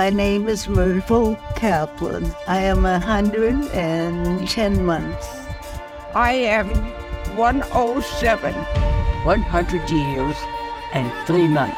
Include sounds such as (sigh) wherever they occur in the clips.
My name is Myrtle Kaplan. I am 110 months. I am 107. 100 years and three months.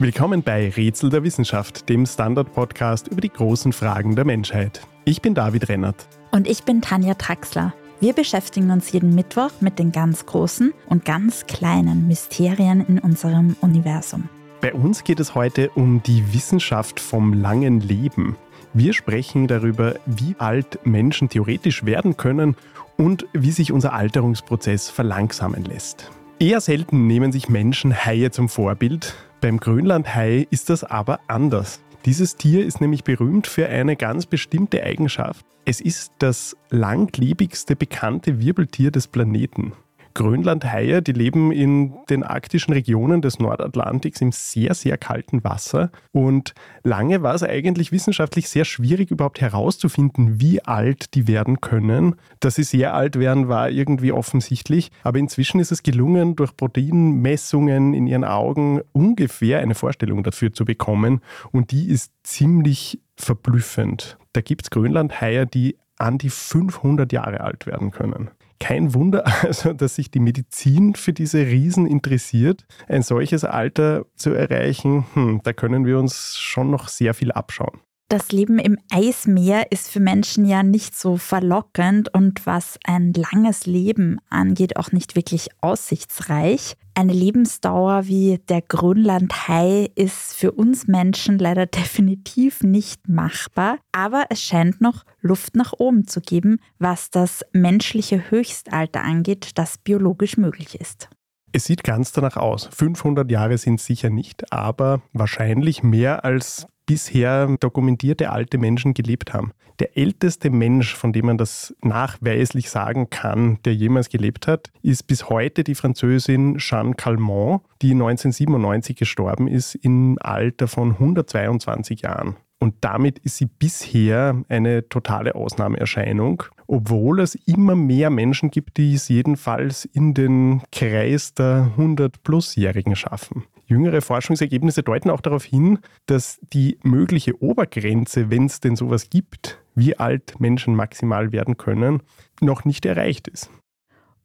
Willkommen bei Rätsel der Wissenschaft, dem Standard-Podcast über die großen Fragen der Menschheit. Ich bin David Rennert. Und ich bin Tanja Traxler. Wir beschäftigen uns jeden Mittwoch mit den ganz großen und ganz kleinen Mysterien in unserem Universum. Bei uns geht es heute um die Wissenschaft vom langen Leben. Wir sprechen darüber, wie alt Menschen theoretisch werden können und wie sich unser Alterungsprozess verlangsamen lässt. Eher selten nehmen sich Menschen Haie zum Vorbild. Beim Grönlandhai ist das aber anders. Dieses Tier ist nämlich berühmt für eine ganz bestimmte Eigenschaft. Es ist das langlebigste bekannte Wirbeltier des Planeten. Grönlandhaie, die leben in den arktischen Regionen des Nordatlantiks im sehr, sehr kalten Wasser. Und lange war es eigentlich wissenschaftlich sehr schwierig, überhaupt herauszufinden, wie alt die werden können. Dass sie sehr alt werden, war irgendwie offensichtlich. Aber inzwischen ist es gelungen, durch Proteinmessungen in ihren Augen ungefähr eine Vorstellung dafür zu bekommen. Und die ist ziemlich verblüffend. Da gibt es Grönlandhaie, die an die 500 Jahre alt werden können. Kein Wunder (laughs) also, dass sich die Medizin für diese Riesen interessiert. Ein solches Alter zu erreichen, hm, da können wir uns schon noch sehr viel abschauen. Das Leben im Eismeer ist für Menschen ja nicht so verlockend und was ein langes Leben angeht, auch nicht wirklich aussichtsreich. Eine Lebensdauer wie der Grönlandhai ist für uns Menschen leider (laughs) definitiv nicht machbar, aber es scheint noch Luft nach oben zu geben, was das menschliche Höchstalter angeht, das biologisch möglich ist. Es sieht ganz danach aus. 500 Jahre sind sicher nicht, aber wahrscheinlich mehr als bisher dokumentierte alte Menschen gelebt haben. Der älteste Mensch, von dem man das nachweislich sagen kann, der jemals gelebt hat, ist bis heute die Französin Jeanne Calment, die 1997 gestorben ist im Alter von 122 Jahren. Und damit ist sie bisher eine totale Ausnahmeerscheinung, obwohl es immer mehr Menschen gibt, die es jedenfalls in den Kreis der 100-plus-Jährigen schaffen. Jüngere Forschungsergebnisse deuten auch darauf hin, dass die mögliche Obergrenze, wenn es denn sowas gibt, wie alt Menschen maximal werden können, noch nicht erreicht ist.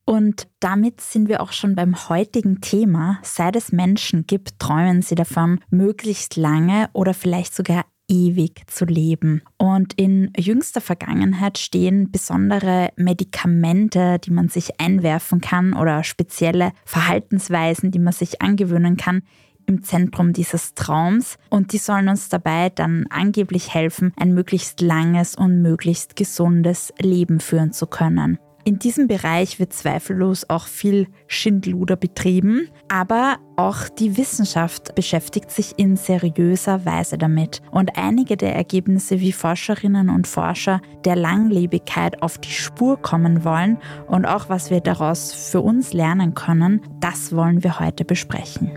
Und damit sind wir auch schon beim heutigen Thema. Seit es Menschen gibt, träumen sie davon, möglichst lange oder vielleicht sogar ewig zu leben. Und in jüngster Vergangenheit stehen besondere Medikamente, die man sich einwerfen kann oder spezielle Verhaltensweisen, die man sich angewöhnen kann, im Zentrum dieses Traums und die sollen uns dabei dann angeblich helfen, ein möglichst langes und möglichst gesundes Leben führen zu können. In diesem Bereich wird zweifellos auch viel Schindluder betrieben, aber auch die Wissenschaft beschäftigt sich in seriöser Weise damit. Und einige der Ergebnisse, wie Forscherinnen und Forscher der Langlebigkeit auf die Spur kommen wollen und auch was wir daraus für uns lernen können, das wollen wir heute besprechen.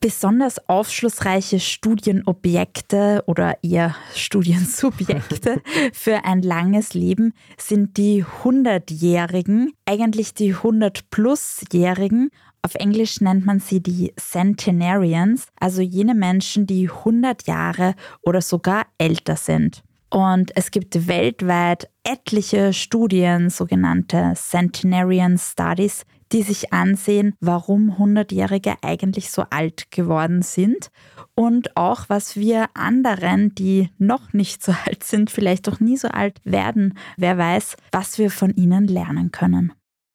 Besonders aufschlussreiche Studienobjekte oder eher Studiensubjekte (laughs) für ein langes Leben sind die 100-Jährigen, eigentlich die 100-plus-Jährigen. Auf Englisch nennt man sie die Centenarians, also jene Menschen, die 100 Jahre oder sogar älter sind. Und es gibt weltweit etliche Studien, sogenannte Centenarian Studies, die sich ansehen, warum 100-Jährige eigentlich so alt geworden sind und auch, was wir anderen, die noch nicht so (laughs) alt sind, vielleicht auch nie so alt werden, wer weiß, was wir von ihnen lernen können.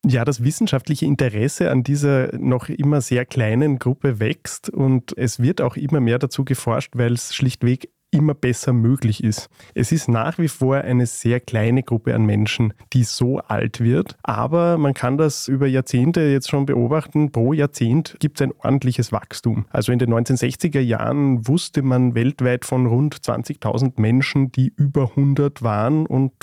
Ja, das wissenschaftliche Interesse an dieser noch immer sehr kleinen Gruppe wächst und es wird auch immer mehr dazu geforscht, weil es schlichtweg immer besser möglich ist. Es ist nach wie vor eine sehr kleine Gruppe an Menschen, die so alt wird, aber man kann das über Jahrzehnte jetzt schon beobachten. Pro Jahrzehnt gibt es ein ordentliches Wachstum. Also in den 1960er Jahren wusste man weltweit von rund 20.000 Menschen, die über 100 waren und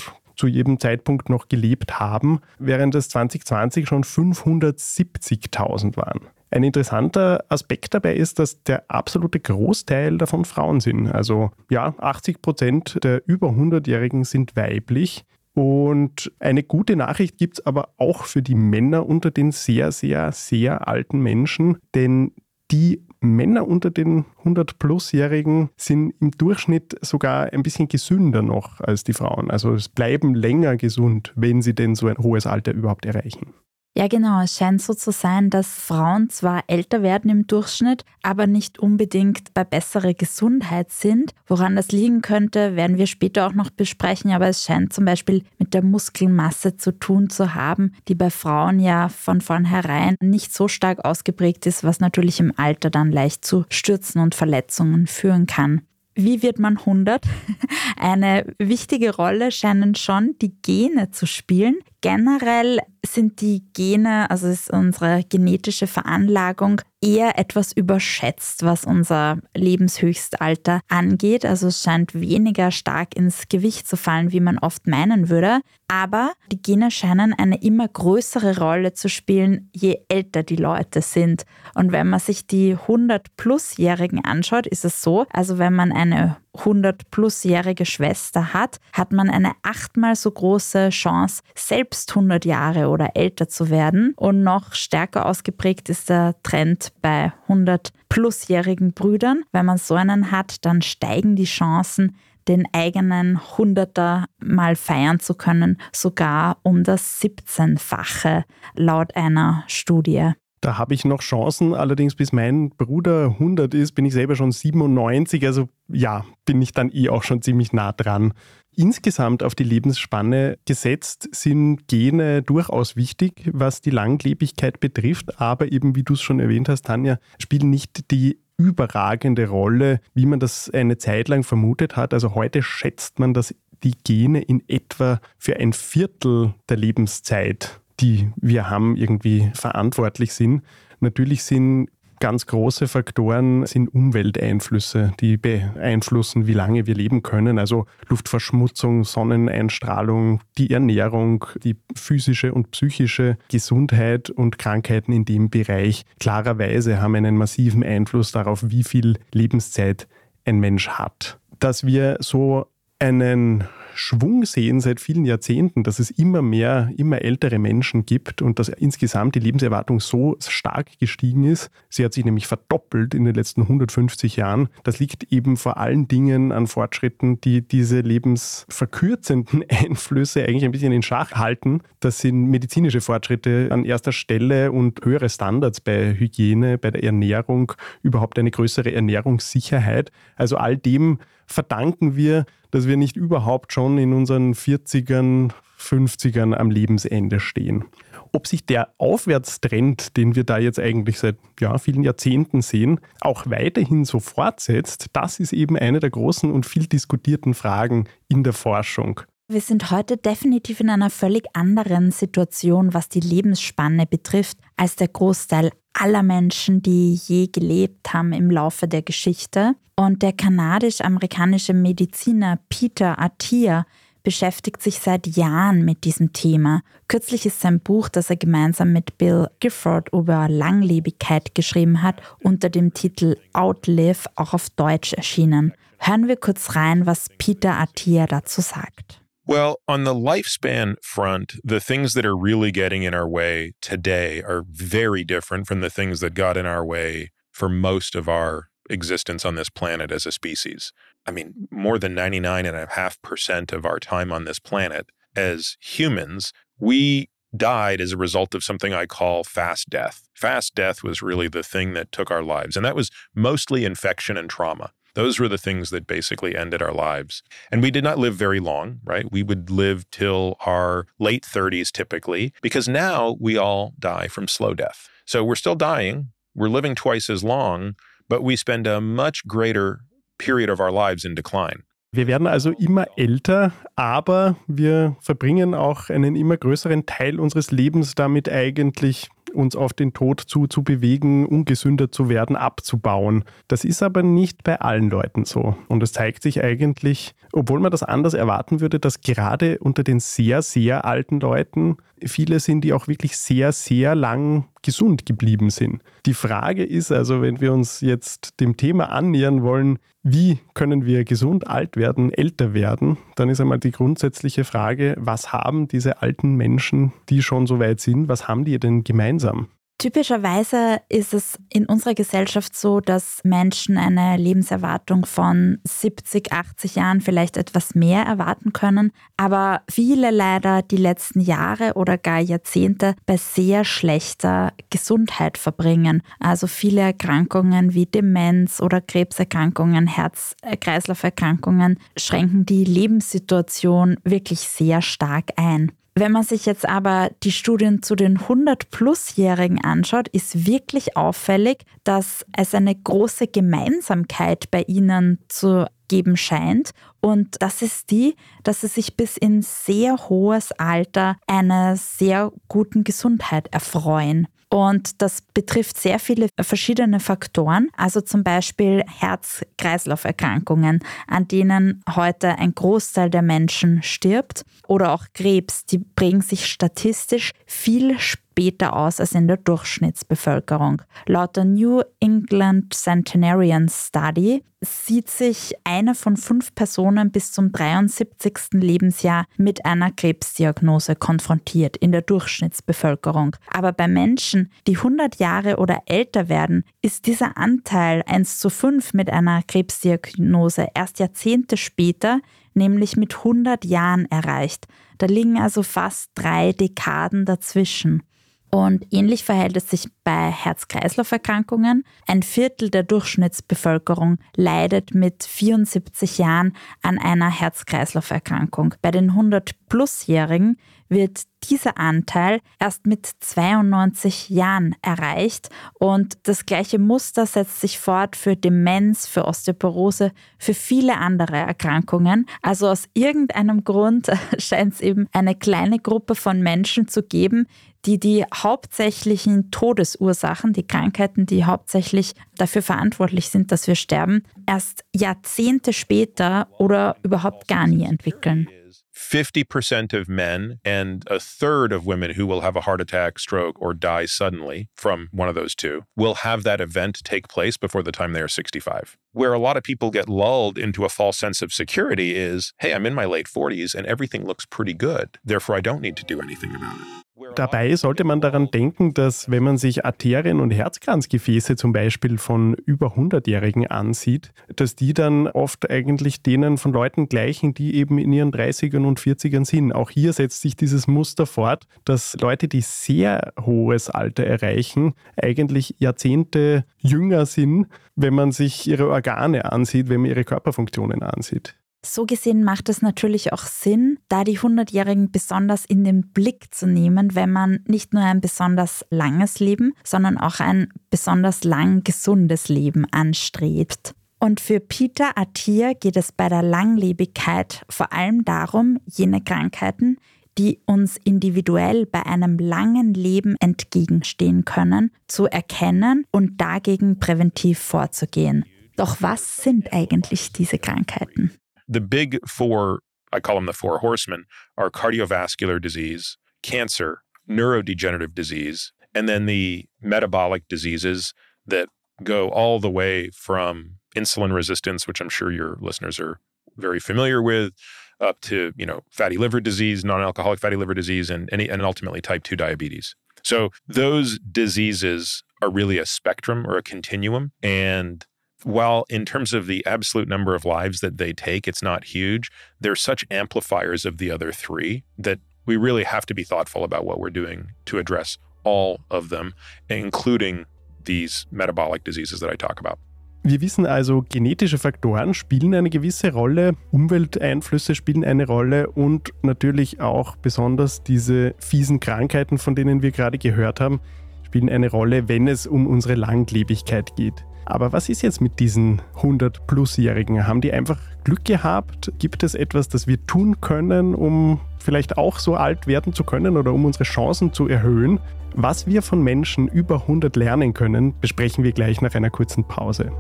zu jedem Zeitpunkt noch gelebt haben, während es 2020 schon 570.000 waren. Ein interessanter Aspekt dabei ist, dass der absolute Großteil davon Frauen sind. Also ja, 80 Prozent der über 100-Jährigen sind weiblich. Und eine gute Nachricht gibt es aber auch für die Männer unter den sehr, sehr, sehr alten Menschen, denn die Männer unter den 100-plus-Jährigen sind im Durchschnitt sogar ein bisschen gesünder noch als die Frauen. Also es bleiben länger gesund, wenn sie denn so ein hohes Alter überhaupt erreichen. Ja, genau. Es scheint so zu sein, dass Frauen zwar älter werden im Durchschnitt, aber nicht unbedingt bei besserer Gesundheit sind. Woran das liegen könnte, werden wir später auch noch besprechen, aber es scheint zum Beispiel mit der Muskelmasse zu tun zu haben, die bei Frauen ja von vornherein nicht so stark ausgeprägt ist, was natürlich im Alter dann leicht zu Stürzen und Verletzungen führen kann. Wie wird man 100? (laughs) Eine wichtige Rolle scheinen schon die Gene zu spielen. Generell sind die Gene, also ist unsere genetische Veranlagung, eher etwas überschätzt, was unser Lebenshöchstalter angeht. Also es scheint weniger stark ins Gewicht zu fallen, wie man oft meinen würde. Aber die Gene scheinen eine immer größere Rolle zu spielen, je älter die Leute sind. Und wenn man sich die 100-plus-Jährigen anschaut, ist es so, also wenn man eine 100-plus-jährige Schwester hat, hat man eine achtmal so große Chance, selbst 100 Jahre oder älter zu werden. Und noch stärker ausgeprägt ist der Trend bei 100-plus-jährigen Brüdern. Wenn man so einen hat, dann steigen die Chancen, den eigenen Hunderter mal feiern zu können, sogar um das 17-fache laut einer Studie. Da habe ich noch Chancen, allerdings bis mein Bruder 100 ist, bin ich selber schon 97, also ja, bin ich dann eh auch schon ziemlich nah dran. Insgesamt auf die Lebensspanne gesetzt sind Gene durchaus wichtig, was die Langlebigkeit betrifft, aber eben wie du es schon erwähnt hast, Tanja, spielen nicht die überragende Rolle, wie man das eine Zeit lang vermutet hat. Also heute schätzt man, dass die Gene in etwa für ein Viertel der Lebenszeit die wir haben, irgendwie verantwortlich sind. Natürlich sind ganz große Faktoren sind Umwelteinflüsse, die beeinflussen, wie lange wir leben können. Also Luftverschmutzung, Sonneneinstrahlung, die Ernährung, die physische und psychische Gesundheit und Krankheiten in dem Bereich klarerweise haben einen massiven Einfluss darauf, wie viel Lebenszeit ein Mensch hat. Dass wir so einen Schwung sehen seit vielen Jahrzehnten, dass es immer mehr, immer ältere Menschen gibt und dass insgesamt die Lebenserwartung so stark gestiegen ist. Sie hat sich nämlich verdoppelt in den letzten 150 Jahren. Das liegt eben vor allen Dingen an Fortschritten, die diese lebensverkürzenden (laughs) Einflüsse eigentlich ein bisschen in Schach halten. Das sind medizinische Fortschritte an erster Stelle und höhere Standards bei Hygiene, bei der Ernährung, überhaupt eine größere Ernährungssicherheit. Also all dem verdanken wir, dass wir nicht überhaupt schon in unseren 40ern, 50ern am Lebensende stehen. Ob sich der Aufwärtstrend, den wir da jetzt eigentlich seit ja, vielen Jahrzehnten sehen, auch weiterhin so fortsetzt, das ist eben eine der großen und viel diskutierten Fragen in der Forschung. Wir sind heute definitiv in einer völlig anderen Situation, was die Lebensspanne betrifft, als der Großteil aller Menschen, die je gelebt haben im Laufe der Geschichte. Und der kanadisch-amerikanische Mediziner Peter Attia beschäftigt sich seit Jahren mit diesem Thema. Kürzlich ist sein Buch, das er gemeinsam mit Bill Gifford über Langlebigkeit geschrieben hat, unter dem Titel Outlive auch auf Deutsch erschienen. Hören wir kurz rein, was Peter Attia dazu sagt. Well, on the lifespan front, the things that are really getting in our way today are very different from the things that got in our way for most of our existence on this planet as a species. I mean, more than 99.5% of our time on this planet as humans, we died as a result of something I call fast death. Fast death was really the thing that took our lives, and that was mostly infection and trauma. Those were the things that basically ended our lives. And we did not live very long, right? We would live till our late 30s typically, because now we all die from slow death. So we're still dying, we're living twice as long, but we spend a much greater period of our lives in decline. Wir werden also immer älter, aber wir verbringen auch einen immer größeren Teil unseres Lebens damit eigentlich uns auf den Tod zu, zu bewegen, ungesünder zu werden, abzubauen. Das ist aber nicht bei allen Leuten so. Und es zeigt sich eigentlich, obwohl man das anders erwarten würde, dass gerade unter den sehr, sehr alten Leuten viele sind, die auch wirklich sehr, sehr lang gesund geblieben sind. Die Frage ist also, wenn wir uns jetzt dem Thema annähern wollen, wie können wir gesund alt werden, älter werden, dann ist einmal die grundsätzliche Frage, was haben diese alten Menschen, die schon so weit sind, was haben die denn gemeinsam? Typischerweise ist es in unserer Gesellschaft so, dass Menschen eine Lebenserwartung von 70, 80 Jahren vielleicht etwas mehr erwarten können, aber viele leider die letzten Jahre oder gar Jahrzehnte bei sehr schlechter Gesundheit verbringen. Also viele Erkrankungen wie Demenz oder Krebserkrankungen, Herz-Kreislauf-Erkrankungen schränken die Lebenssituation wirklich sehr stark ein. Wenn man sich jetzt aber die Studien zu den 100-Plus-Jährigen anschaut, ist wirklich auffällig, dass es eine große Gemeinsamkeit bei ihnen zu geben scheint. Und das ist die, dass sie sich bis in sehr hohes Alter einer sehr guten Gesundheit erfreuen. Und das betrifft sehr viele verschiedene Faktoren, also zum Beispiel Herz-Kreislauf-Erkrankungen, an denen heute ein Großteil der Menschen stirbt, oder auch Krebs, die prägen sich statistisch viel später aus als in der Durchschnittsbevölkerung. Laut der New England Centenarian Study sieht sich eine von fünf Personen bis zum 73. Lebensjahr mit einer Krebsdiagnose konfrontiert in der Durchschnittsbevölkerung. Aber bei Menschen, die 100 Jahre oder älter werden, ist dieser Anteil 1 zu 5 mit einer Krebsdiagnose erst Jahrzehnte später, nämlich mit 100 Jahren erreicht. Da liegen also fast drei Dekaden dazwischen. Und ähnlich verhält es sich bei Herz-Kreislauf-Erkrankungen. Ein Viertel der Durchschnittsbevölkerung leidet mit 74 Jahren an einer Herz-Kreislauf-Erkrankung. Bei den 100-Plus-Jährigen wird dieser Anteil erst mit 92 Jahren erreicht und das gleiche Muster setzt sich fort für Demenz, für Osteoporose, für viele andere Erkrankungen. Also aus irgendeinem Grund (laughs) scheint es eben eine kleine Gruppe von Menschen zu geben, die die hauptsächlichen Todesursachen, die Krankheiten, die hauptsächlich dafür verantwortlich sind, dass wir sterben, erst Jahrzehnte später oder überhaupt gar nie entwickeln. 50% of men and a third of women who will have a heart attack, stroke, or die suddenly from one of those two will have that event take place before the time they are 65. Where a lot of people get lulled into a false sense of security is hey, I'm in my late 40s and everything looks pretty good. Therefore, I don't need to do anything about it. Dabei sollte man daran denken, dass wenn man sich Arterien- und Herzkranzgefäße zum Beispiel von über 100-Jährigen ansieht, dass die dann oft eigentlich denen von Leuten gleichen, die eben in ihren 30ern und 40ern sind. Auch hier setzt sich dieses Muster fort, dass Leute, die sehr hohes Alter erreichen, eigentlich Jahrzehnte jünger sind, wenn man sich ihre Organe ansieht, wenn man ihre Körperfunktionen ansieht. So gesehen macht es natürlich auch Sinn, da die 100-Jährigen besonders in den Blick zu nehmen, wenn man nicht nur ein besonders langes Leben, sondern auch ein besonders lang gesundes Leben anstrebt. Und für Peter Attier geht es bei der Langlebigkeit vor allem darum, jene Krankheiten, die uns individuell bei einem langen Leben entgegenstehen können, zu erkennen und dagegen präventiv vorzugehen. Doch was sind eigentlich diese Krankheiten? The big four, I call them the four horsemen, are cardiovascular disease, cancer, neurodegenerative disease, and then the metabolic diseases that go all the way from insulin resistance, which I'm sure your listeners are very familiar with, up to you know fatty liver disease, non-alcoholic fatty liver disease, and any and ultimately type two diabetes. So those diseases are really a spectrum or a continuum, and while in terms of the absolute number of lives that they take, it's not huge, they're such amplifiers of the other three that we really have to be thoughtful about what we're doing to address all of them, including these metabolic diseases that I talk about. Wir wissen also, genetische Faktoren spielen eine gewisse Rolle, Umwelteinflüsse spielen eine Rolle und natürlich auch besonders diese fiesen Krankheiten, von denen wir gerade gehört haben, spielen eine Rolle, wenn es um unsere Langlebigkeit geht. Aber was ist jetzt mit diesen 100-Plus-Jährigen? Haben die einfach Glück gehabt? Gibt es etwas, das wir tun können, um vielleicht auch so alt werden zu können oder um unsere Chancen zu erhöhen? Was wir von Menschen über 100 lernen können, besprechen wir gleich nach einer kurzen Pause.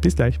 Bis gleich.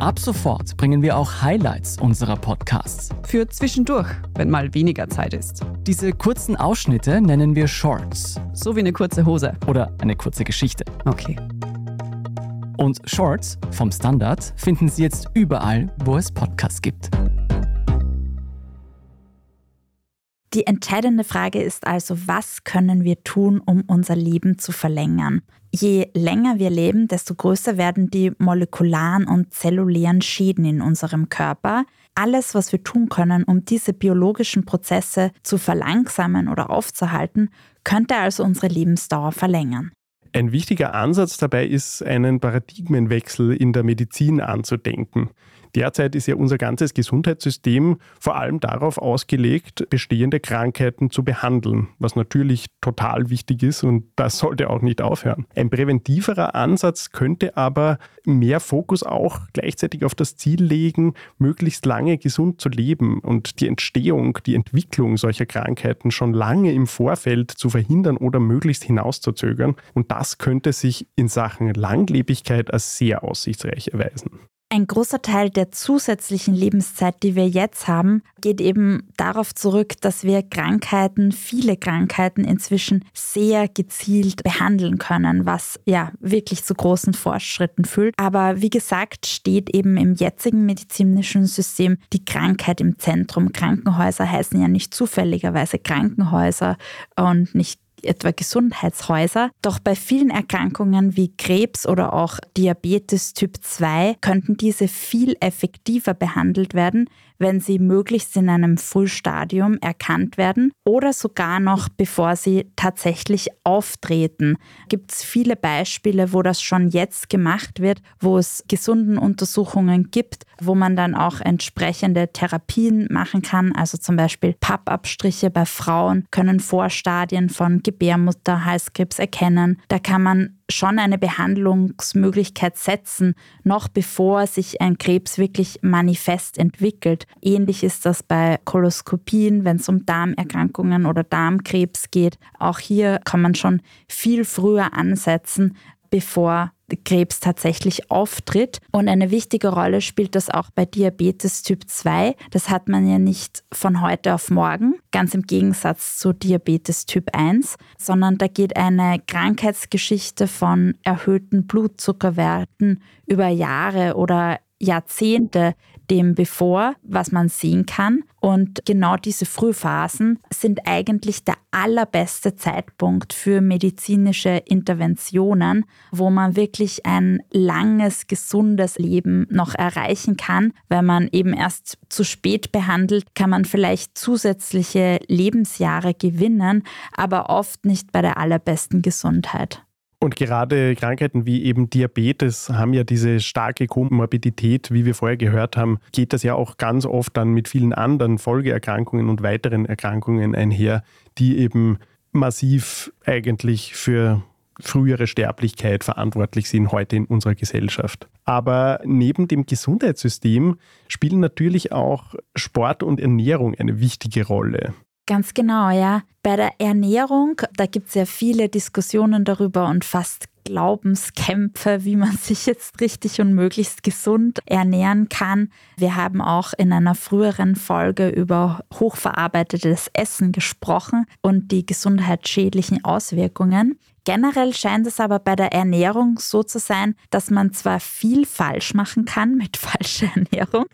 Ab sofort bringen wir auch Highlights unserer Podcasts. Für zwischendurch, wenn mal weniger Zeit ist. Diese kurzen Ausschnitte nennen wir Shorts. So wie eine kurze Hose. Oder eine kurze Geschichte. Okay. Und Shorts vom Standard finden Sie jetzt überall, wo es Podcasts gibt. Die entscheidende Frage ist also, was können wir tun, um unser Leben zu verlängern? Je länger wir leben, desto größer werden die molekularen und zellulären Schäden in unserem Körper. Alles, was wir tun können, um diese biologischen Prozesse zu verlangsamen oder aufzuhalten, könnte also unsere Lebensdauer verlängern. Ein wichtiger Ansatz dabei ist, einen Paradigmenwechsel in der Medizin anzudenken. Derzeit ist ja unser ganzes Gesundheitssystem vor allem darauf ausgelegt, bestehende Krankheiten zu behandeln, was natürlich total wichtig ist und das sollte auch nicht aufhören. Ein präventiverer Ansatz könnte aber mehr Fokus auch gleichzeitig auf das Ziel legen, möglichst lange gesund zu leben und die Entstehung, die Entwicklung solcher Krankheiten schon lange im Vorfeld zu verhindern oder möglichst hinauszuzögern. Und das könnte sich in Sachen Langlebigkeit als sehr aussichtsreich erweisen. Ein großer Teil der zusätzlichen Lebenszeit, die wir jetzt haben, geht eben darauf zurück, dass wir Krankheiten, viele Krankheiten inzwischen sehr gezielt behandeln können, was ja wirklich zu großen Fortschritten führt. Aber wie gesagt, steht eben im jetzigen medizinischen System die Krankheit im Zentrum. Krankenhäuser heißen ja nicht zufälligerweise Krankenhäuser und nicht etwa Gesundheitshäuser. Doch bei vielen Erkrankungen wie Krebs oder auch Diabetes Typ 2 könnten diese viel effektiver behandelt werden, wenn sie möglichst in einem Frühstadium erkannt werden oder sogar noch bevor sie tatsächlich auftreten. Gibt es viele Beispiele, wo das schon jetzt gemacht wird, wo es gesunden Untersuchungen gibt, wo man dann auch entsprechende Therapien machen kann. Also zum Beispiel Pappabstriche bei Frauen können Vorstadien von Gebärmutter, Halskrebs erkennen. Da kann man schon eine Behandlungsmöglichkeit setzen, noch bevor sich ein Krebs wirklich manifest entwickelt. Ähnlich ist das bei Koloskopien, wenn es um Darmerkrankungen oder Darmkrebs geht. Auch hier kann man schon viel früher ansetzen, bevor Krebs tatsächlich auftritt. Und eine wichtige Rolle spielt das auch bei Diabetes Typ 2. Das hat man ja nicht von heute auf morgen, ganz im Gegensatz zu Diabetes Typ 1, sondern da geht eine Krankheitsgeschichte von erhöhten Blutzuckerwerten über Jahre oder Jahrzehnte dem bevor, was man sehen kann. Und genau diese Frühphasen sind eigentlich der allerbeste Zeitpunkt für medizinische Interventionen, wo man wirklich ein langes, gesundes Leben noch erreichen kann. Wenn man eben erst zu spät behandelt, kann man vielleicht zusätzliche Lebensjahre gewinnen, aber oft nicht bei der allerbesten Gesundheit. Und gerade Krankheiten wie eben Diabetes haben ja diese starke Komorbidität, wie wir vorher gehört haben, geht das ja auch ganz oft dann mit vielen anderen Folgeerkrankungen und weiteren Erkrankungen einher, die eben massiv eigentlich für frühere Sterblichkeit verantwortlich sind heute in unserer Gesellschaft. Aber neben dem Gesundheitssystem spielen natürlich auch Sport und Ernährung eine wichtige Rolle. Ganz genau, ja. Bei der Ernährung, da gibt es ja viele Diskussionen darüber und fast Glaubenskämpfe, wie man (laughs) sich jetzt richtig und möglichst gesund ernähren kann. Wir haben auch in einer früheren Folge über hochverarbeitetes Essen gesprochen und die gesundheitsschädlichen Auswirkungen. Generell scheint es aber bei der Ernährung so zu sein, dass man zwar viel falsch machen kann mit (laughs) falscher Ernährung,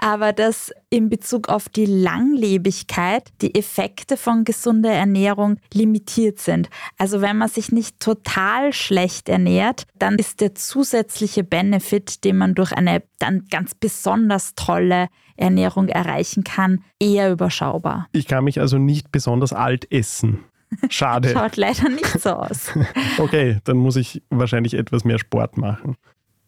aber dass in Bezug auf die Langlebigkeit die Effekte von gesunder Ernährung limitiert sind. Also wenn man sich nicht total schlecht ernährt, dann ist der zusätzliche Benefit, den man durch eine dann ganz besonders tolle Ernährung erreichen kann, eher überschaubar. Ich kann mich also nicht besonders alt essen. Schade. (laughs) Schaut leider nicht so aus. (laughs) okay, dann muss ich wahrscheinlich etwas mehr Sport machen.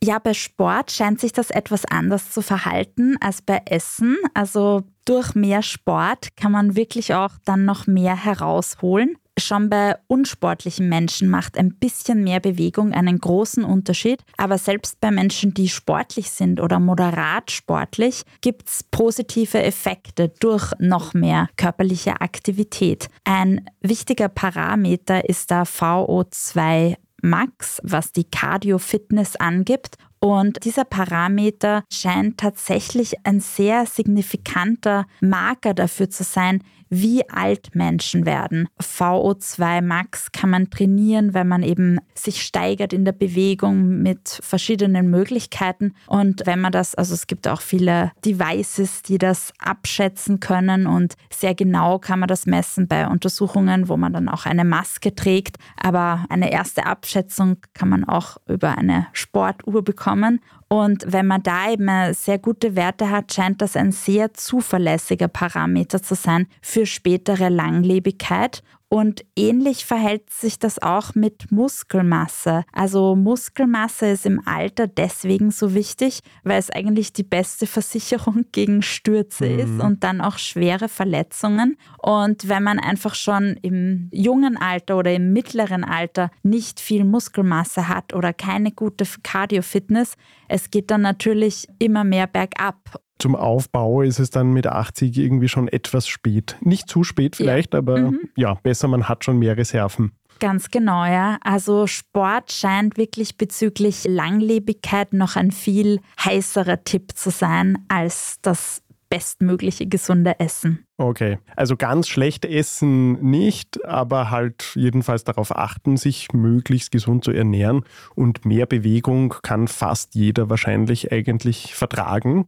Ja, bei Sport scheint sich das etwas anders zu verhalten als bei Essen. Also durch mehr Sport kann man wirklich auch dann noch mehr herausholen. Schon bei unsportlichen Menschen macht ein bisschen mehr Bewegung einen großen Unterschied. Aber selbst bei Menschen, die sportlich sind oder moderat sportlich, gibt es positive Effekte durch noch mehr körperliche Aktivität. Ein wichtiger Parameter ist da VO2 Max, was die Cardio-Fitness angibt. Und dieser Parameter scheint tatsächlich ein sehr signifikanter Marker dafür zu sein, wie alt Menschen werden. VO2 Max kann man trainieren, wenn man eben sich steigert in der Bewegung mit verschiedenen Möglichkeiten. Und wenn man das, also es gibt auch viele Devices, die das abschätzen können und sehr genau kann man das messen bei Untersuchungen, wo man dann auch eine Maske trägt. Aber eine erste Abschätzung kann man auch über eine Sportuhr bekommen. Common Und wenn man da eben sehr gute Werte hat, scheint das ein sehr zuverlässiger Parameter zu sein für spätere Langlebigkeit. Und ähnlich verhält sich das auch mit Muskelmasse. Also Muskelmasse ist im Alter deswegen so wichtig, weil es eigentlich die beste Versicherung (laughs) gegen Stürze mhm. ist und dann auch schwere Verletzungen. Und wenn man einfach schon im jungen Alter oder im mittleren Alter nicht viel Muskelmasse hat oder keine gute Cardio-Fitness, es geht dann natürlich immer mehr bergab zum Aufbau ist es dann mit 80 irgendwie schon etwas spät. Nicht zu spät vielleicht, ja. aber mhm. ja, besser, man hat schon mehr Reserven. Ganz genau, ja. Also Sport scheint wirklich bezüglich Langlebigkeit noch ein viel heißerer Tipp zu sein als das bestmögliche gesunde Essen. Okay, also ganz schlecht essen nicht, aber halt jedenfalls darauf achten, sich möglichst gesund zu ernähren und mehr Bewegung kann fast jeder wahrscheinlich eigentlich vertragen.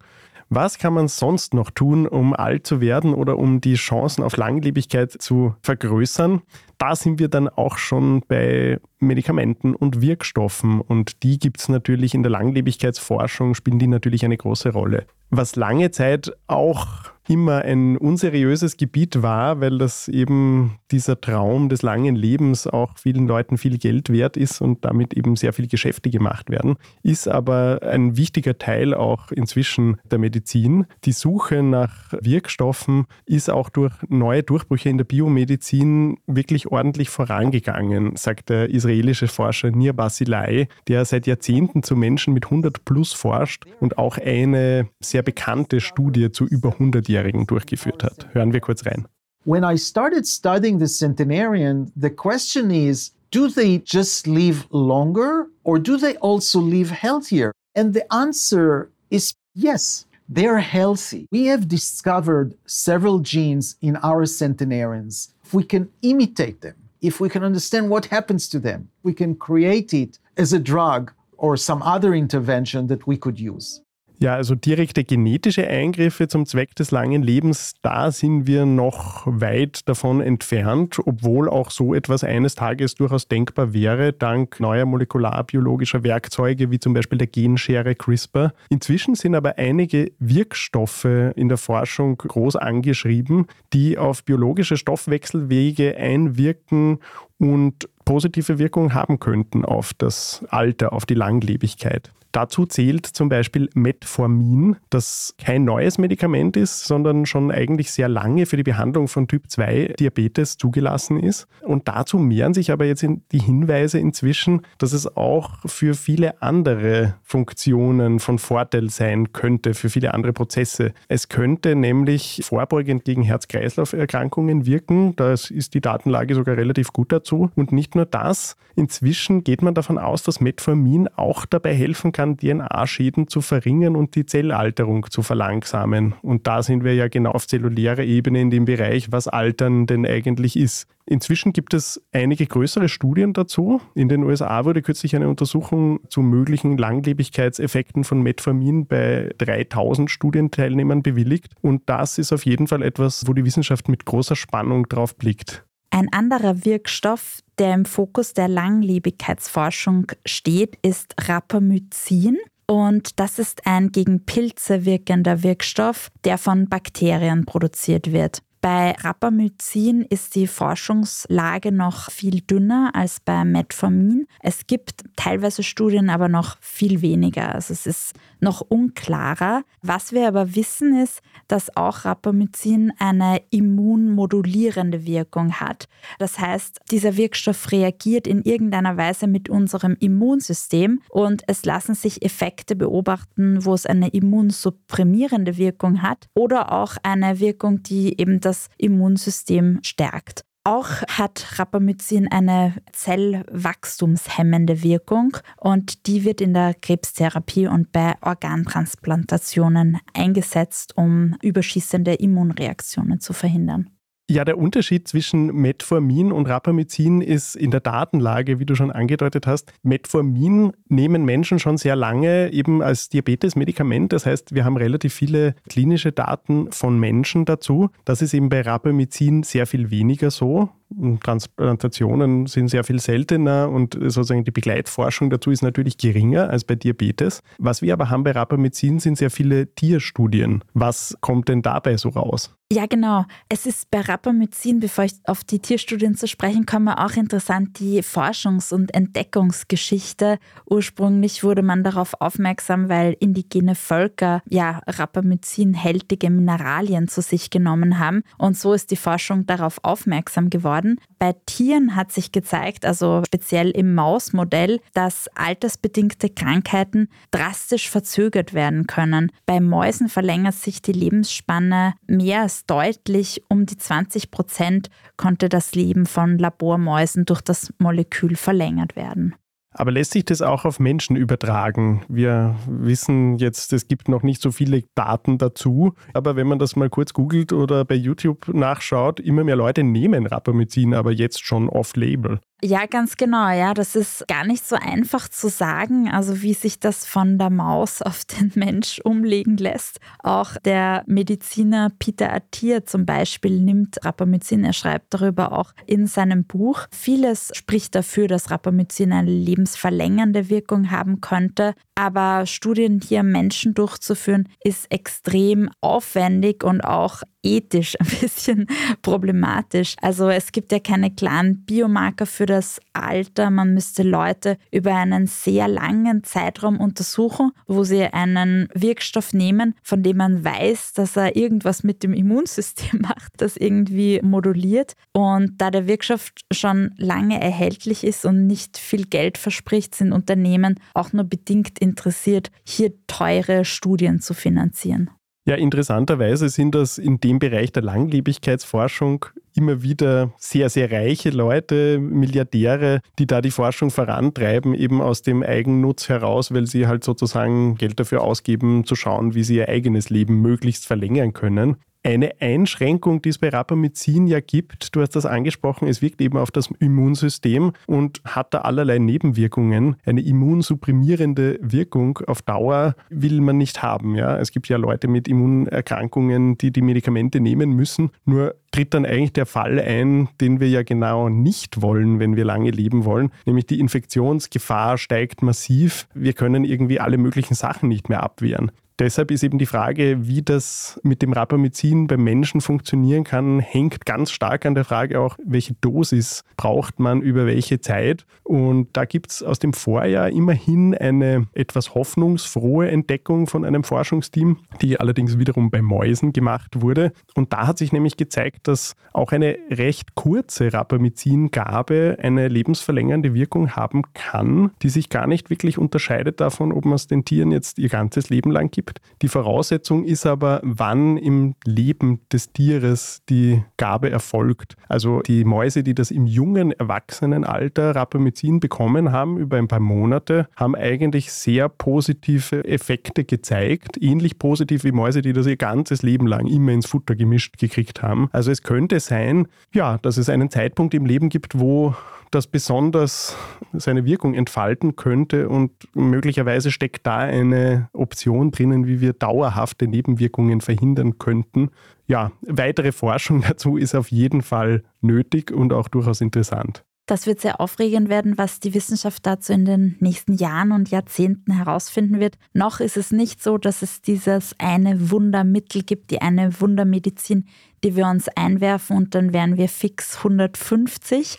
Was kann man sonst noch tun, um alt zu werden oder um die Chancen auf Langlebigkeit zu vergrößern? Da sind wir dann auch schon bei Medikamenten und Wirkstoffen und die gibt es natürlich in der Langlebigkeitsforschung, spielen die natürlich eine große Rolle. Was lange Zeit auch immer ein unseriöses Gebiet war, weil das eben dieser Traum des langen Lebens auch vielen Leuten viel Geld wert ist und damit eben sehr viel Geschäfte gemacht werden, ist aber ein wichtiger Teil auch inzwischen der Medizin. Die Suche nach Wirkstoffen ist auch durch neue Durchbrüche in der Biomedizin wirklich ordentlich vorangegangen, sagt der israelische Forscher Nir Basilai, der seit Jahrzehnten zu Menschen mit 100 plus forscht und auch eine sehr bekannte Studie zu über 100 Jahren Durchgeführt hat. Hören wir kurz rein. When I started studying the centenarian, the question is, do they just live longer or do they also live healthier? And the answer is yes. They're healthy. We have discovered several genes in our centenarians. If we can imitate them, if we can understand what happens to them, we can create it as a drug or some other intervention that we could use. Ja, also direkte genetische Eingriffe zum Zweck des langen Lebens, da sind wir noch weit davon entfernt, obwohl auch so etwas eines Tages durchaus denkbar wäre, dank neuer molekularbiologischer Werkzeuge wie zum Beispiel der Genschere CRISPR. Inzwischen sind aber einige Wirkstoffe in der Forschung groß angeschrieben, die auf biologische Stoffwechselwege einwirken und positive Wirkung haben könnten auf das Alter, auf die Langlebigkeit. Dazu zählt zum Beispiel Metformin, das kein neues Medikament ist, sondern schon eigentlich sehr lange für die Behandlung von Typ 2 Diabetes zugelassen ist. Und dazu mehren sich aber jetzt die Hinweise inzwischen, dass es auch für viele andere Funktionen von Vorteil sein könnte, für viele andere Prozesse. Es könnte nämlich vorbeugend gegen Herz-Kreislauf-Erkrankungen wirken. Da ist die Datenlage sogar relativ gut dazu. Und nicht nur das, inzwischen geht man davon aus, dass Metformin auch dabei helfen kann, kann, DNA-Schäden zu verringern und die Zellalterung zu verlangsamen. Und da sind wir ja genau auf zellulärer Ebene in dem Bereich, was Altern denn eigentlich ist. Inzwischen gibt es einige größere Studien dazu. In den USA wurde kürzlich eine Untersuchung zu möglichen Langlebigkeitseffekten von Metformin bei 3000 Studienteilnehmern bewilligt. Und das ist auf jeden Fall etwas, wo die Wissenschaft mit großer Spannung drauf blickt. Ein anderer Wirkstoff, der im Fokus der Langlebigkeitsforschung steht, ist Rapamycin. Und das ist ein gegen Pilze wirkender Wirkstoff, der von Bakterien produziert wird. Bei Rapamycin ist die Forschungslage noch viel dünner als bei Metformin. Es gibt teilweise Studien, aber noch viel weniger. Also es ist noch unklarer. Was wir aber wissen ist, dass auch Rapamycin eine immunmodulierende Wirkung hat. Das heißt, dieser Wirkstoff reagiert in irgendeiner Weise mit unserem Immunsystem und es lassen sich Effekte beobachten, wo es eine immunsupprimierende Wirkung hat oder auch eine Wirkung, die eben das Immunsystem stärkt. Auch hat Rapamycin eine zellwachstumshemmende Wirkung und die wird in der Krebstherapie und bei Organtransplantationen eingesetzt, um überschießende Immunreaktionen zu verhindern. Ja, der Unterschied zwischen Metformin und Rapamycin ist in der Datenlage, wie du schon angedeutet hast. Metformin nehmen Menschen schon sehr lange eben als Diabetesmedikament. Das heißt, wir haben relativ viele klinische Daten von Menschen dazu. Das ist eben bei Rapamycin sehr viel weniger so. Transplantationen sind sehr viel seltener und sozusagen die Begleitforschung dazu ist natürlich geringer als bei Diabetes. Was wir aber haben bei Rapamycin sind sehr viele Tierstudien. Was kommt denn dabei so raus? Ja, genau. Es ist bei Rapamycin, bevor ich auf die Tierstudien zu sprechen komme, auch interessant die Forschungs- und Entdeckungsgeschichte. Ursprünglich wurde man darauf aufmerksam, weil indigene Völker ja Rapamycin-hältige Mineralien zu sich genommen haben. Und so ist die Forschung darauf aufmerksam geworden. Bei Tieren hat sich gezeigt, also speziell im Mausmodell, dass altersbedingte Krankheiten drastisch verzögert werden können. Bei Mäusen verlängert sich die Lebensspanne mehr als deutlich. Um die 20 Prozent konnte das Leben von Labormäusen durch das Molekül verlängert werden. Aber lässt sich das auch auf Menschen übertragen? Wir wissen jetzt, es gibt noch nicht so viele Daten dazu, aber wenn man das mal kurz googelt oder bei YouTube nachschaut, immer mehr Leute nehmen Rapamycin, aber jetzt schon off-label. Ja, ganz genau. Ja, das ist gar nicht so einfach zu sagen, also wie sich das von der Maus (laughs) auf den Mensch umlegen lässt. Auch der Mediziner Peter Attier zum Beispiel nimmt Rapamycin. Er schreibt darüber auch in seinem Buch. Vieles spricht dafür, dass Rapamycin eine lebensverlängernde Wirkung haben könnte. Aber Studien hier Menschen durchzuführen, ist extrem aufwendig und auch ethisch (laughs) ein bisschen problematisch. Also es gibt ja keine klaren Biomarker für das Alter. Man müsste Leute über einen sehr langen Zeitraum untersuchen, wo sie einen Wirkstoff nehmen, von dem man weiß, dass er irgendwas mit dem Immunsystem (laughs) macht, das irgendwie moduliert. Und da der Wirkstoff schon lange erhältlich ist und nicht viel Geld verspricht, sind Unternehmen auch nur bedingt interessiert, hier teure Studien zu finanzieren. Ja, interessanterweise sind das in dem Bereich der Langlebigkeitsforschung immer wieder sehr, sehr reiche Leute, Milliardäre, die da die Forschung vorantreiben, eben aus dem Eigennutz heraus, weil sie halt sozusagen Geld dafür ausgeben, zu schauen, wie sie ihr eigenes Leben möglichst verlängern können. Eine Einschränkung, die es bei Rapamycin ja gibt, du hast das angesprochen, es wirkt eben auf das Immunsystem und hat da allerlei Nebenwirkungen. Eine immunsupprimierende Wirkung auf Dauer will man nicht haben. Ja? Es gibt ja Leute mit Immunerkrankungen, die die Medikamente nehmen müssen. Nur tritt dann eigentlich der Fall ein, den wir ja genau nicht wollen, wenn wir lange leben wollen, nämlich die Infektionsgefahr steigt massiv. Wir können irgendwie alle möglichen Sachen nicht mehr abwehren. Deshalb ist eben die Frage, wie das mit dem Rapamycin beim Menschen funktionieren kann, hängt ganz stark an der Frage auch, welche Dosis braucht man über welche Zeit. Und da gibt es aus dem Vorjahr immerhin eine etwas hoffnungsfrohe Entdeckung von einem Forschungsteam, die allerdings wiederum bei Mäusen gemacht wurde. Und da hat sich nämlich gezeigt, dass auch eine recht kurze Rapamycin-Gabe eine lebensverlängernde Wirkung haben kann, die sich gar nicht wirklich unterscheidet davon, ob man es den Tieren jetzt ihr ganzes Leben lang gibt gibt. Die Voraussetzung ist aber, wann im Leben des Tieres die Gabe erfolgt. Also die Mäuse, die das im jungen Erwachsenenalter Rapamycin bekommen haben, über ein paar Monate, haben eigentlich sehr positive Effekte gezeigt. Ähnlich positiv wie Mäuse, die das ihr ganzes Leben lang immer ins Futter gemischt gekriegt haben. Also es könnte sein, ja, dass es einen Zeitpunkt im Leben gibt, wo das besonders seine Wirkung entfalten könnte und möglicherweise steckt da eine Option drinnen, wie wir dauerhafte Nebenwirkungen verhindern könnten. Ja, weitere Forschung (laughs) dazu ist auf jeden Fall nötig und auch durchaus interessant. Das wird sehr aufregend werden, was die Wissenschaft dazu in den nächsten Jahren und Jahrzehnten herausfinden wird. Noch ist es nicht so, dass es dieses eine Wundermittel gibt, die eine Wundermedizin, die wir uns einwerfen und dann wären wir fix 150.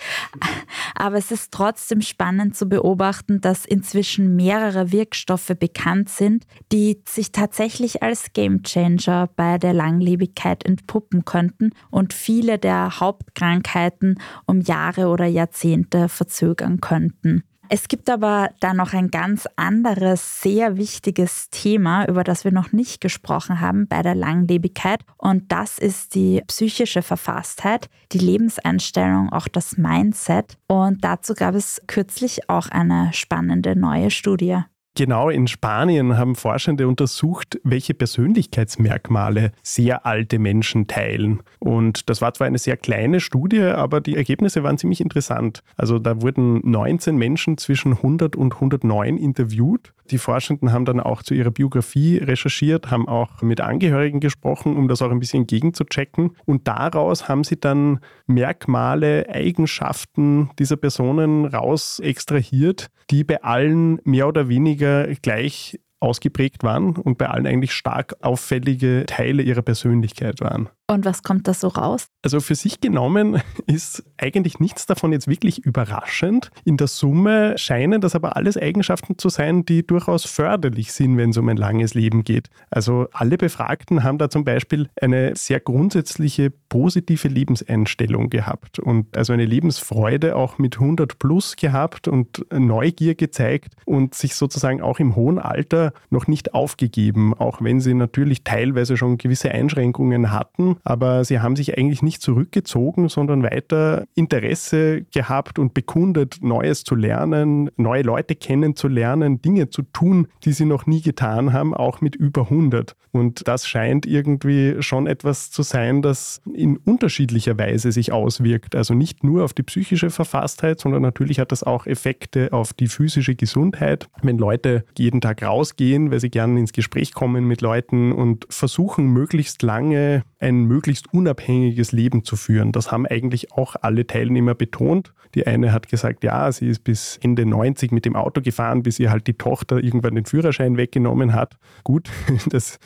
Aber es ist trotzdem spannend zu beobachten, dass inzwischen mehrere Wirkstoffe bekannt sind, die sich tatsächlich als Gamechanger bei der Langlebigkeit entpuppen könnten und viele der Hauptkrankheiten um Jahre oder Jahrzehnte verzögern könnten. Es gibt aber da noch ein ganz anderes, sehr wichtiges Thema, über das wir noch nicht gesprochen haben bei der Langlebigkeit. Und das ist die psychische Verfasstheit, die Lebenseinstellung, auch das Mindset. Und dazu gab es kürzlich auch eine spannende neue Studie. Genau, in Spanien haben Forschende untersucht, welche Persönlichkeitsmerkmale sehr alte Menschen teilen. Und das war zwar eine sehr kleine Studie, aber die Ergebnisse waren ziemlich interessant. Also da wurden 19 Menschen zwischen 100 und 109 interviewt die Forschenden haben dann auch zu ihrer Biografie recherchiert, haben auch mit Angehörigen gesprochen, um das auch ein bisschen gegenzuchecken. Und daraus haben sie dann Merkmale, Eigenschaften dieser Personen raus extrahiert, die bei allen mehr oder weniger gleich ausgeprägt waren und bei allen eigentlich stark auffällige Teile ihrer Persönlichkeit waren. Und was kommt da so raus? Also für sich genommen (laughs) ist eigentlich nichts davon jetzt wirklich überraschend. In der Summe scheinen das aber alles Eigenschaften zu sein, die durchaus förderlich sind, wenn es um ein langes Leben geht. Also alle Befragten haben da zum Beispiel eine sehr grundsätzliche positive Lebenseinstellung gehabt und also eine Lebensfreude auch mit 100 plus gehabt und Neugier gezeigt und sich sozusagen auch im hohen Alter noch nicht aufgegeben, auch wenn sie natürlich teilweise schon gewisse Einschränkungen hatten aber sie haben sich eigentlich nicht zurückgezogen, sondern weiter Interesse gehabt und bekundet, Neues zu lernen, neue Leute kennenzulernen, Dinge zu tun, die sie noch nie getan haben, auch mit über 100. Und das scheint irgendwie schon etwas zu sein, das in unterschiedlicher Weise sich auswirkt. Also nicht nur auf die psychische Verfasstheit, sondern natürlich hat das auch Effekte auf die physische Gesundheit. Wenn Leute jeden Tag rausgehen, weil sie gerne ins Gespräch kommen mit Leuten und versuchen, möglichst lange ein möglichst unabhängiges Leben zu führen. Das haben eigentlich auch alle Teilnehmer betont. Die eine hat gesagt, ja, sie ist bis Ende 90 mit dem Auto gefahren, bis ihr halt die Tochter irgendwann den Führerschein weggenommen hat. Gut, (laughs) das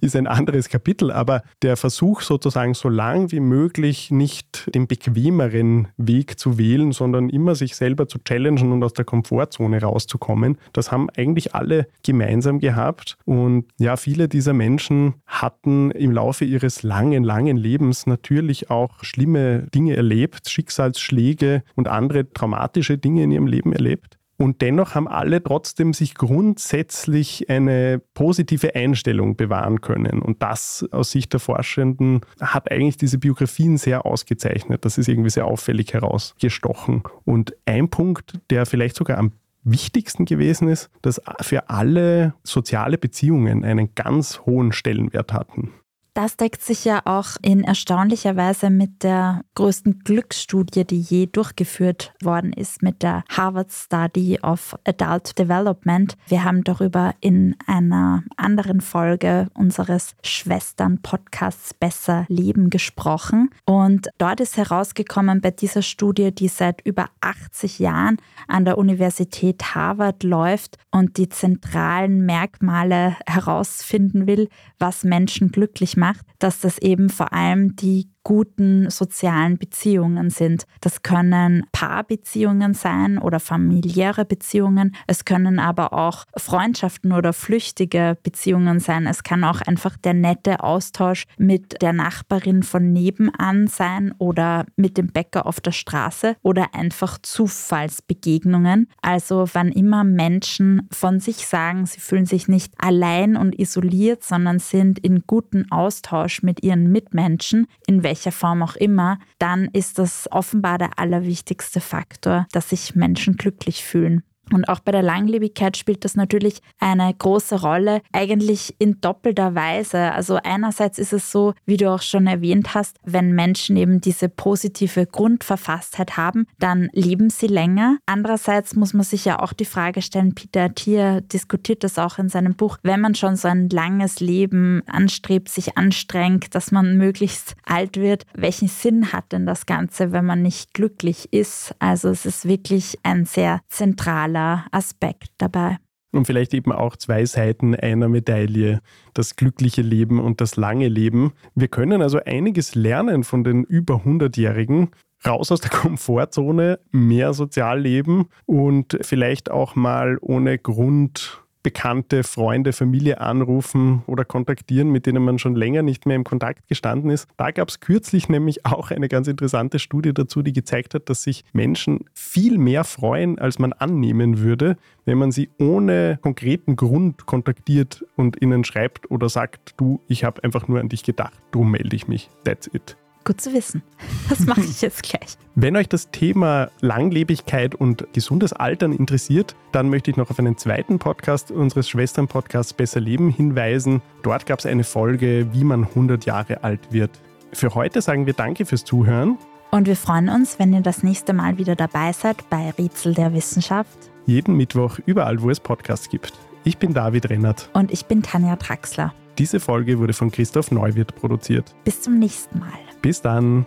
ist ein anderes Kapitel, aber der Versuch sozusagen so lang wie möglich nicht den bequemeren Weg zu wählen, sondern immer sich selber zu challengen und aus der Komfortzone rauszukommen, das haben eigentlich alle gemeinsam gehabt. Und ja, viele dieser Menschen hatten im Laufe ihres langen, langen Lebens natürlich auch schlimme Dinge erlebt, Schicksalsschläge und andere traumatische Dinge in ihrem Leben erlebt. Und dennoch haben alle trotzdem sich grundsätzlich eine positive Einstellung bewahren können. Und das aus Sicht der Forschenden hat eigentlich diese Biografien sehr ausgezeichnet. Das ist irgendwie sehr auffällig herausgestochen. Und ein Punkt, der vielleicht sogar am wichtigsten gewesen ist, dass für alle soziale Beziehungen einen ganz hohen Stellenwert hatten. Das deckt sich ja auch in erstaunlicher Weise mit der größten Glücksstudie, die je durchgeführt worden ist, mit der Harvard Study of Adult Development. Wir haben darüber in einer anderen Folge unseres Schwestern-Podcasts Besser Leben gesprochen. Und dort ist herausgekommen bei dieser Studie, die seit über 80 Jahren an der Universität Harvard läuft und die zentralen Merkmale herausfinden will, was Menschen glücklich macht, dass das eben vor allem die guten sozialen Beziehungen sind. Das können Paarbeziehungen sein oder familiäre Beziehungen. Es können aber auch Freundschaften oder flüchtige Beziehungen sein. Es kann auch einfach der nette Austausch mit der Nachbarin von nebenan sein oder mit dem Bäcker auf der Straße oder einfach Zufallsbegegnungen. Also wann immer Menschen von sich sagen, sie fühlen sich nicht allein und isoliert, sondern sind in guten Austausch mit ihren Mitmenschen, in welcher Form auch immer, dann ist das offenbar der allerwichtigste Faktor, dass sich Menschen glücklich fühlen. Und auch bei der Langlebigkeit spielt das natürlich eine große Rolle, eigentlich in doppelter Weise. Also einerseits ist es so, wie du auch schon erwähnt hast, wenn Menschen eben diese positive Grundverfasstheit haben, dann leben sie länger. Andererseits muss man sich ja auch die Frage stellen, Peter Thier diskutiert das auch in seinem Buch, wenn man schon so ein langes Leben anstrebt, sich anstrengt, dass man möglichst alt wird, welchen Sinn hat denn das Ganze, wenn man nicht glücklich ist? Also es ist wirklich ein sehr zentraler sozialer Aspekt dabei. Und vielleicht eben auch zwei Seiten einer Medaille, das glückliche Leben und das lange Leben. Wir können also einiges lernen von den über 100-Jährigen. Raus aus der (laughs) Komfortzone, mehr sozial leben und vielleicht auch mal ohne Grund Bekannte, Freunde, Familie anrufen oder kontaktieren, mit denen man schon länger nicht mehr im Kontakt gestanden ist. Da gab es kürzlich nämlich (laughs) auch eine ganz interessante Studie dazu, die gezeigt hat, dass sich Menschen viel mehr freuen, als man annehmen würde, wenn man sie ohne konkreten Grund kontaktiert und ihnen schreibt oder sagt, du, ich habe einfach nur an dich gedacht, drum melde ich mich. That's it. Gut zu wissen. Das mache ich jetzt gleich. Wenn euch das Thema Langlebigkeit und gesundes Altern interessiert, dann möchte ich noch auf einen zweiten Podcast unseres Schwestern-Podcasts Besser Leben hinweisen. Dort gab es eine Folge, wie man 100 Jahre alt wird. Für heute sagen wir Danke fürs Zuhören. Und wir freuen uns, wenn ihr das nächste Mal wieder dabei seid bei Rätsel der Wissenschaft. Jeden Mittwoch überall, wo es Podcasts gibt. Ich bin David Rennert. Und ich bin Tanja Traxler. Diese Folge wurde von Christoph Neuwirth produziert. Bis zum nächsten Mal. Bis dann.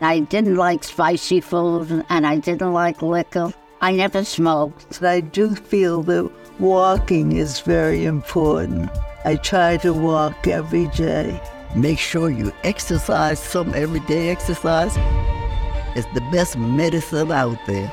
I didn't like spicy food and I didn't like liquor. I never smoked. I do feel that walking is very important. I try to walk every day. Make sure you exercise some everyday exercise. It's the best medicine out there.